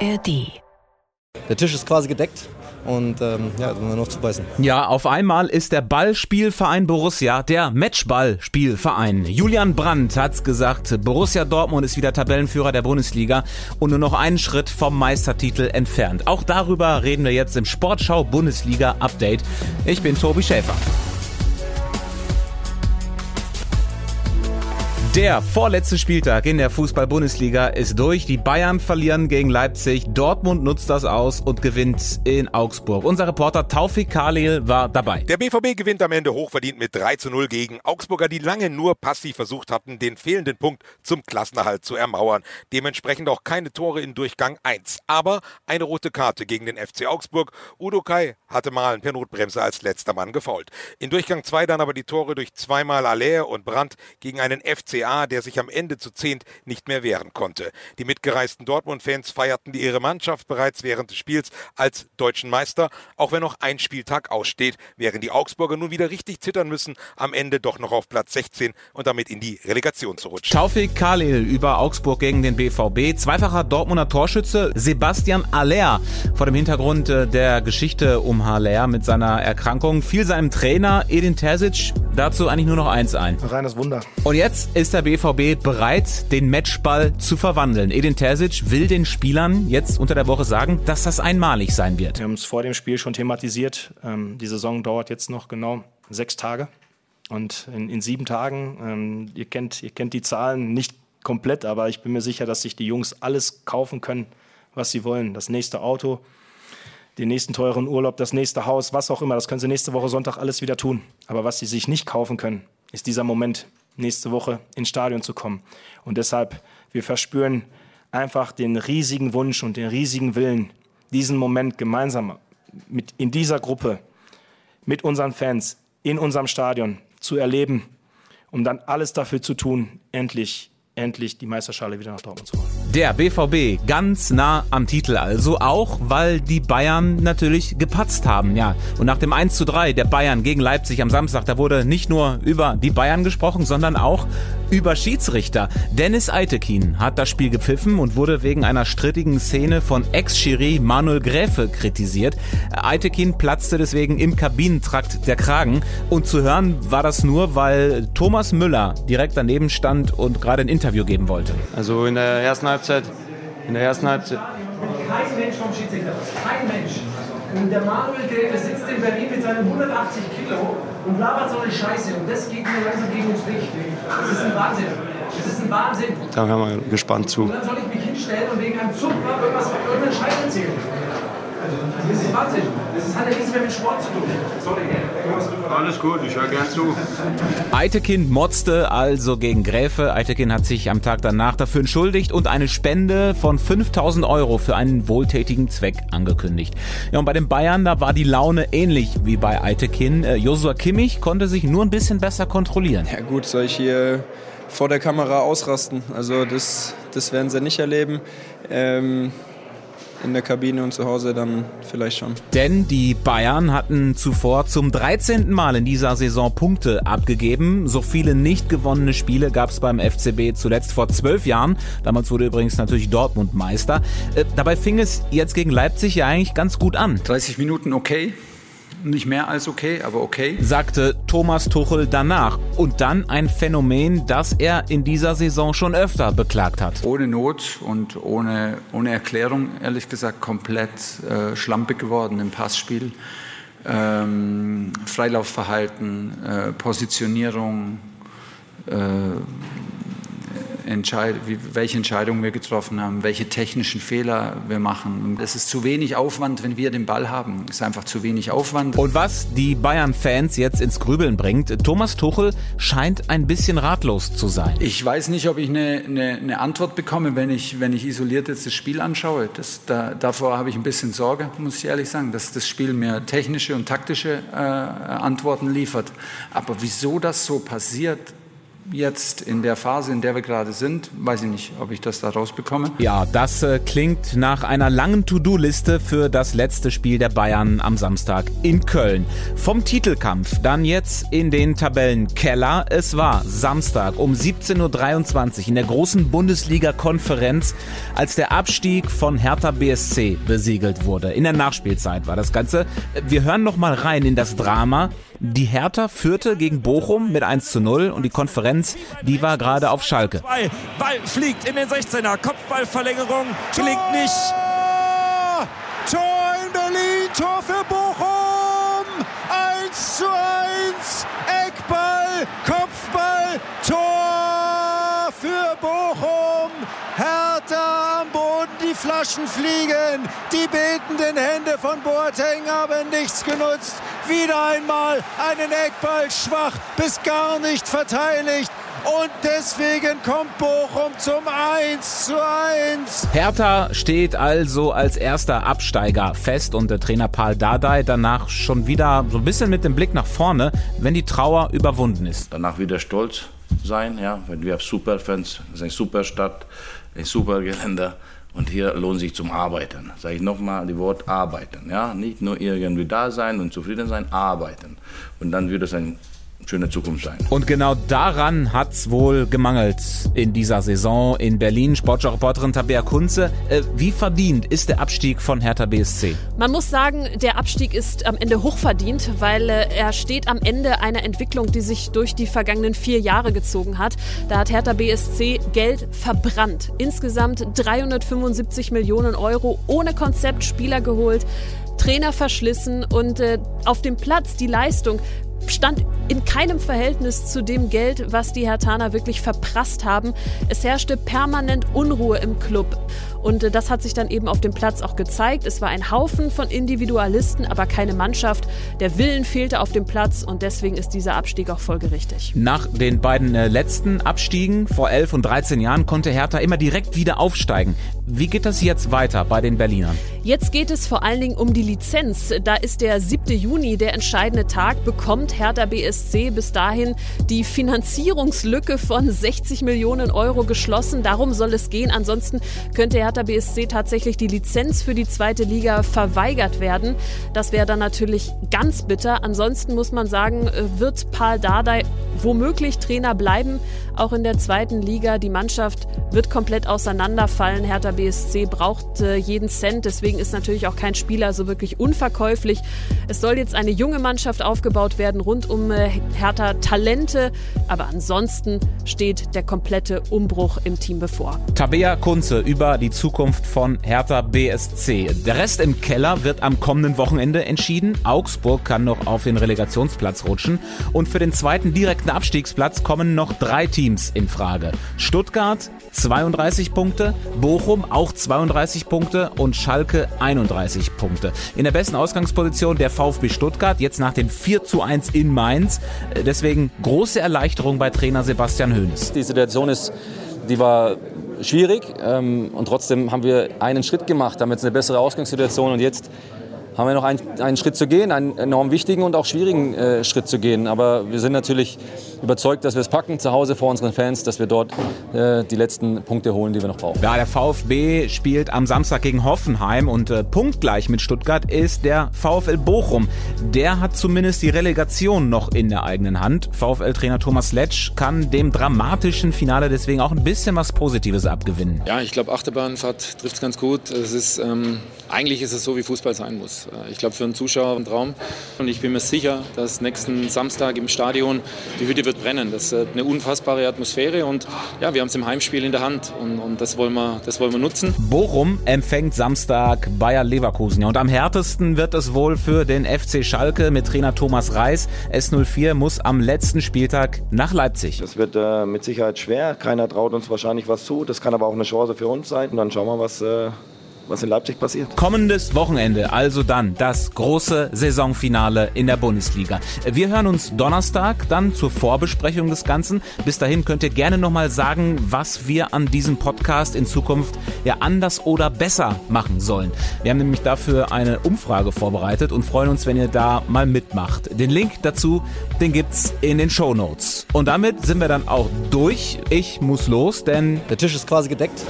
ARD. Der Tisch ist quasi gedeckt und ähm, ja, nur noch zu beißen. Ja, auf einmal ist der Ballspielverein Borussia der Matchballspielverein. Julian Brandt hat's gesagt, Borussia Dortmund ist wieder Tabellenführer der Bundesliga und nur noch einen Schritt vom Meistertitel entfernt. Auch darüber reden wir jetzt im Sportschau Bundesliga Update. Ich bin Tobi Schäfer. Der vorletzte Spieltag in der Fußball-Bundesliga ist durch. Die Bayern verlieren gegen Leipzig. Dortmund nutzt das aus und gewinnt in Augsburg. Unser Reporter Taufik Khalil war dabei. Der BVB gewinnt am Ende hochverdient mit 3 zu 0 gegen Augsburger, die lange nur passiv versucht hatten, den fehlenden Punkt zum Klassenerhalt zu ermauern. Dementsprechend auch keine Tore in Durchgang 1. Aber eine rote Karte gegen den FC Augsburg. Udo Kai hatte Malen per Notbremse als letzter Mann gefault. In Durchgang 2 dann aber die Tore durch zweimal Allaire und Brandt gegen einen FCA FCA, der sich am Ende zu zehnt nicht mehr wehren konnte. Die mitgereisten Dortmund-Fans feierten die ihre Mannschaft bereits während des Spiels als deutschen Meister, auch wenn noch ein Spieltag aussteht, während die Augsburger nun wieder richtig zittern müssen, am Ende doch noch auf Platz 16 und damit in die Relegation zu rutschen. Taufik Khalil über Augsburg gegen den BVB, zweifacher Dortmunder Torschütze Sebastian Aller vor dem Hintergrund äh, der Geschichte um Haller mit seiner Erkrankung fiel seinem Trainer Edin Terzic dazu eigentlich nur noch eins ein. Reines Wunder. Und jetzt ist der BVB bereit, den Matchball zu verwandeln. Edin Terzic will den Spielern jetzt unter der Woche sagen, dass das einmalig sein wird. Wir haben es vor dem Spiel schon thematisiert. Ähm, die Saison dauert jetzt noch genau sechs Tage. Und in, in sieben Tagen, ähm, ihr, kennt, ihr kennt die Zahlen nicht komplett, aber ich bin mir sicher, dass sich die Jungs alles kaufen können, was sie wollen. Das nächste Auto, den nächsten teuren Urlaub, das nächste Haus, was auch immer. Das können sie nächste Woche Sonntag alles wieder tun. Aber was sie sich nicht kaufen können, ist dieser Moment, nächste Woche ins Stadion zu kommen. Und deshalb, wir verspüren einfach den riesigen Wunsch und den riesigen Willen, diesen Moment gemeinsam mit, in dieser Gruppe, mit unseren Fans, in unserem Stadion zu erleben, um dann alles dafür zu tun, endlich, endlich die Meisterschale wieder nach Dortmund zu holen. Der BVB ganz nah am Titel also, auch weil die Bayern natürlich gepatzt haben, ja. Und nach dem 1 zu 3 der Bayern gegen Leipzig am Samstag, da wurde nicht nur über die Bayern gesprochen, sondern auch über Schiedsrichter. Dennis Eitekin hat das Spiel gepfiffen und wurde wegen einer strittigen Szene von Ex-Schiri Manuel Gräfe kritisiert. Eitekin platzte deswegen im Kabinentrakt der Kragen und zu hören war das nur, weil Thomas Müller direkt daneben stand und gerade ein Interview geben wollte. Also in der ersten Halbzeit Halbzeit. In der ersten Halbzeit. Kein Mensch vom Schiedsrichter. Kein Mensch. Und der Manuel Gräfe sitzt in Berlin mit seinen 180 Kilo und labert so eine Scheiße. Und das geht mir langsam gegen uns Licht. Das ist ein Wahnsinn. Das ist ein Wahnsinn. Da hören wir gespannt zu. Und dann soll ich mich hinstellen und wegen einem Zupfer irgendwas irgendeinen Scheiß erzählen. Das ist Wahnsinn. Das hat ja nichts mehr mit Sport zu tun. Sorry. Alles gut, ich höre gern zu. Eitekin motzte also gegen Gräfe. Eitekin hat sich am Tag danach dafür entschuldigt und eine Spende von 5000 Euro für einen wohltätigen Zweck angekündigt. Ja, und bei den Bayern, da war die Laune ähnlich wie bei Eitekin. Äh, Josua Kimmich konnte sich nur ein bisschen besser kontrollieren. Ja gut, soll ich hier vor der Kamera ausrasten? Also das, das werden sie nicht erleben. Ähm in der Kabine und zu Hause dann vielleicht schon. Denn die Bayern hatten zuvor zum 13. Mal in dieser Saison Punkte abgegeben. So viele nicht gewonnene Spiele gab es beim FCB zuletzt vor zwölf Jahren. Damals wurde übrigens natürlich Dortmund Meister. Äh, dabei fing es jetzt gegen Leipzig ja eigentlich ganz gut an. 30 Minuten okay. Nicht mehr als okay, aber okay. Sagte Thomas Tuchel danach. Und dann ein Phänomen, das er in dieser Saison schon öfter beklagt hat. Ohne Not und ohne, ohne Erklärung, ehrlich gesagt, komplett äh, schlampig geworden im Passspiel. Ähm, Freilaufverhalten, äh, Positionierung, äh, Entscheid welche Entscheidungen wir getroffen haben, welche technischen Fehler wir machen. Es ist zu wenig Aufwand, wenn wir den Ball haben. Es ist einfach zu wenig Aufwand. Und was die Bayern-Fans jetzt ins Grübeln bringt, Thomas Tuchel scheint ein bisschen ratlos zu sein. Ich weiß nicht, ob ich eine, eine, eine Antwort bekomme, wenn ich, wenn ich isoliert jetzt das Spiel anschaue. Das, da, davor habe ich ein bisschen Sorge, muss ich ehrlich sagen, dass das Spiel mir technische und taktische äh, Antworten liefert. Aber wieso das so passiert, jetzt in der Phase, in der wir gerade sind, weiß ich nicht, ob ich das da rausbekomme. Ja, das äh, klingt nach einer langen To-Do-Liste für das letzte Spiel der Bayern am Samstag in Köln. Vom Titelkampf dann jetzt in den Tabellenkeller. Es war Samstag um 17.23 Uhr in der großen Bundesliga-Konferenz, als der Abstieg von Hertha BSC besiegelt wurde. In der Nachspielzeit war das Ganze. Wir hören noch mal rein in das Drama. Die Hertha führte gegen Bochum mit 1 zu 0 und die Konferenz, die war gerade auf Schalke. Ball fliegt in den 16er, Kopfballverlängerung, gelingt nicht. Tor in Berlin, Tor für Bochum. 1 zu 1, Eckball, Kopfball, Tor für Bochum. Hertha am Boden, die Flaschen fliegen. Die betenden Hände von Boateng haben nichts genutzt. Wieder einmal einen Eckball schwach bis gar nicht verteidigt. Und deswegen kommt Bochum zum 1 zu 1. Hertha steht also als erster Absteiger fest und der Trainer Paul Dardai danach schon wieder so ein bisschen mit dem Blick nach vorne, wenn die Trauer überwunden ist. Danach wieder stolz sein, ja, weil wir haben Superfans, das ist eine super Stadt, ein super Geländer. Und hier lohnt sich zum Arbeiten. Sage ich nochmal die Wort arbeiten. Ja? Nicht nur irgendwie da sein und zufrieden sein, arbeiten. Und dann wird es ein schöne Zukunft sein. Und genau daran hat es wohl gemangelt in dieser Saison in Berlin. Sportschau-Reporterin Tabea Kunze, äh, wie verdient ist der Abstieg von Hertha BSC? Man muss sagen, der Abstieg ist am Ende hochverdient, weil äh, er steht am Ende einer Entwicklung, die sich durch die vergangenen vier Jahre gezogen hat. Da hat Hertha BSC Geld verbrannt. Insgesamt 375 Millionen Euro ohne Konzept Spieler geholt. Trainer verschlissen und äh, auf dem Platz die Leistung stand in keinem Verhältnis zu dem Geld, was die Hertaner wirklich verprasst haben. Es herrschte permanent Unruhe im Club. Und äh, das hat sich dann eben auf dem Platz auch gezeigt. Es war ein Haufen von Individualisten, aber keine Mannschaft. Der Willen fehlte auf dem Platz und deswegen ist dieser Abstieg auch folgerichtig. Nach den beiden äh, letzten Abstiegen vor 11 und 13 Jahren konnte Hertha immer direkt wieder aufsteigen. Wie geht das jetzt weiter bei den Berlinern? Jetzt geht es vor allen Dingen um die Lizenz. Da ist der 7. Juni der entscheidende Tag. Bekommt Hertha BSC bis dahin die Finanzierungslücke von 60 Millionen Euro geschlossen? Darum soll es gehen. Ansonsten könnte Hertha BSC tatsächlich die Lizenz für die zweite Liga verweigert werden. Das wäre dann natürlich ganz bitter. Ansonsten muss man sagen, äh, wird Paul Dardai womöglich Trainer bleiben, auch in der zweiten Liga. Die Mannschaft wird komplett auseinanderfallen. Hertha BSC braucht äh, jeden Cent, deswegen ist natürlich auch kein Spieler so wirklich unverkäuflich. Es soll jetzt eine junge Mannschaft aufgebaut werden rund um äh, Hertha Talente, aber ansonsten steht der komplette Umbruch im Team bevor. Tabea Kunze über die Zukunft von Hertha BSC. Der Rest im Keller wird am kommenden Wochenende entschieden. Augsburg kann noch auf den Relegationsplatz rutschen und für den zweiten direkten Abstiegsplatz kommen noch drei Teams in Frage. Stuttgart 32 Punkte, Bochum auch 32 Punkte und Schalke 31 Punkte. In der besten Ausgangsposition der VfB Stuttgart, jetzt nach dem 4 zu 1 in Mainz. Deswegen große Erleichterung bei Trainer Sebastian Hoeneß. Die Situation ist, die war schwierig ähm, und trotzdem haben wir einen Schritt gemacht, haben jetzt eine bessere Ausgangssituation und jetzt haben wir noch einen, einen Schritt zu gehen, einen enorm wichtigen und auch schwierigen äh, Schritt zu gehen. Aber wir sind natürlich überzeugt, dass wir es packen zu Hause vor unseren Fans, dass wir dort äh, die letzten Punkte holen, die wir noch brauchen. Ja, der VfB spielt am Samstag gegen Hoffenheim und äh, punktgleich mit Stuttgart ist der VfL Bochum. Der hat zumindest die Relegation noch in der eigenen Hand. VfL-Trainer Thomas Letsch kann dem dramatischen Finale deswegen auch ein bisschen was Positives abgewinnen. Ja, ich glaube, Achterbahnfahrt trifft es ganz gut. Es ist, ähm, eigentlich ist es so, wie Fußball sein muss. Äh, ich glaube, für einen Zuschauer ein Traum. Und ich bin mir sicher, dass nächsten Samstag im Stadion die Hütte wird brennen. Das ist eine unfassbare Atmosphäre und ja, wir haben es im Heimspiel in der Hand und, und das, wollen wir, das wollen wir nutzen. Bochum empfängt Samstag Bayer Leverkusen. Und am härtesten wird es wohl für den FC Schalke mit Trainer Thomas Reis. S04 muss am letzten Spieltag nach Leipzig. Das wird äh, mit Sicherheit schwer. Keiner traut uns wahrscheinlich was zu. Das kann aber auch eine Chance für uns sein. Und dann schauen wir, was, äh, was in Leipzig passiert. Kommendes Wochenende, also dann das große Saisonfinale in der Bundesliga. Wir hören uns Donnerstag dann zur Vorbesprechung des Ganzen. Bis dahin könnt ihr gerne nochmal sagen, was wir an diesem Podcast in Zukunft ja anders oder besser machen sollen. Wir haben nämlich dafür eine Umfrage vorbereitet und freuen uns, wenn ihr da mal mitmacht. Den Link dazu, den gibt's in den Show Notes. Und damit sind wir dann auch durch. Ich muss los, denn der Tisch ist quasi gedeckt.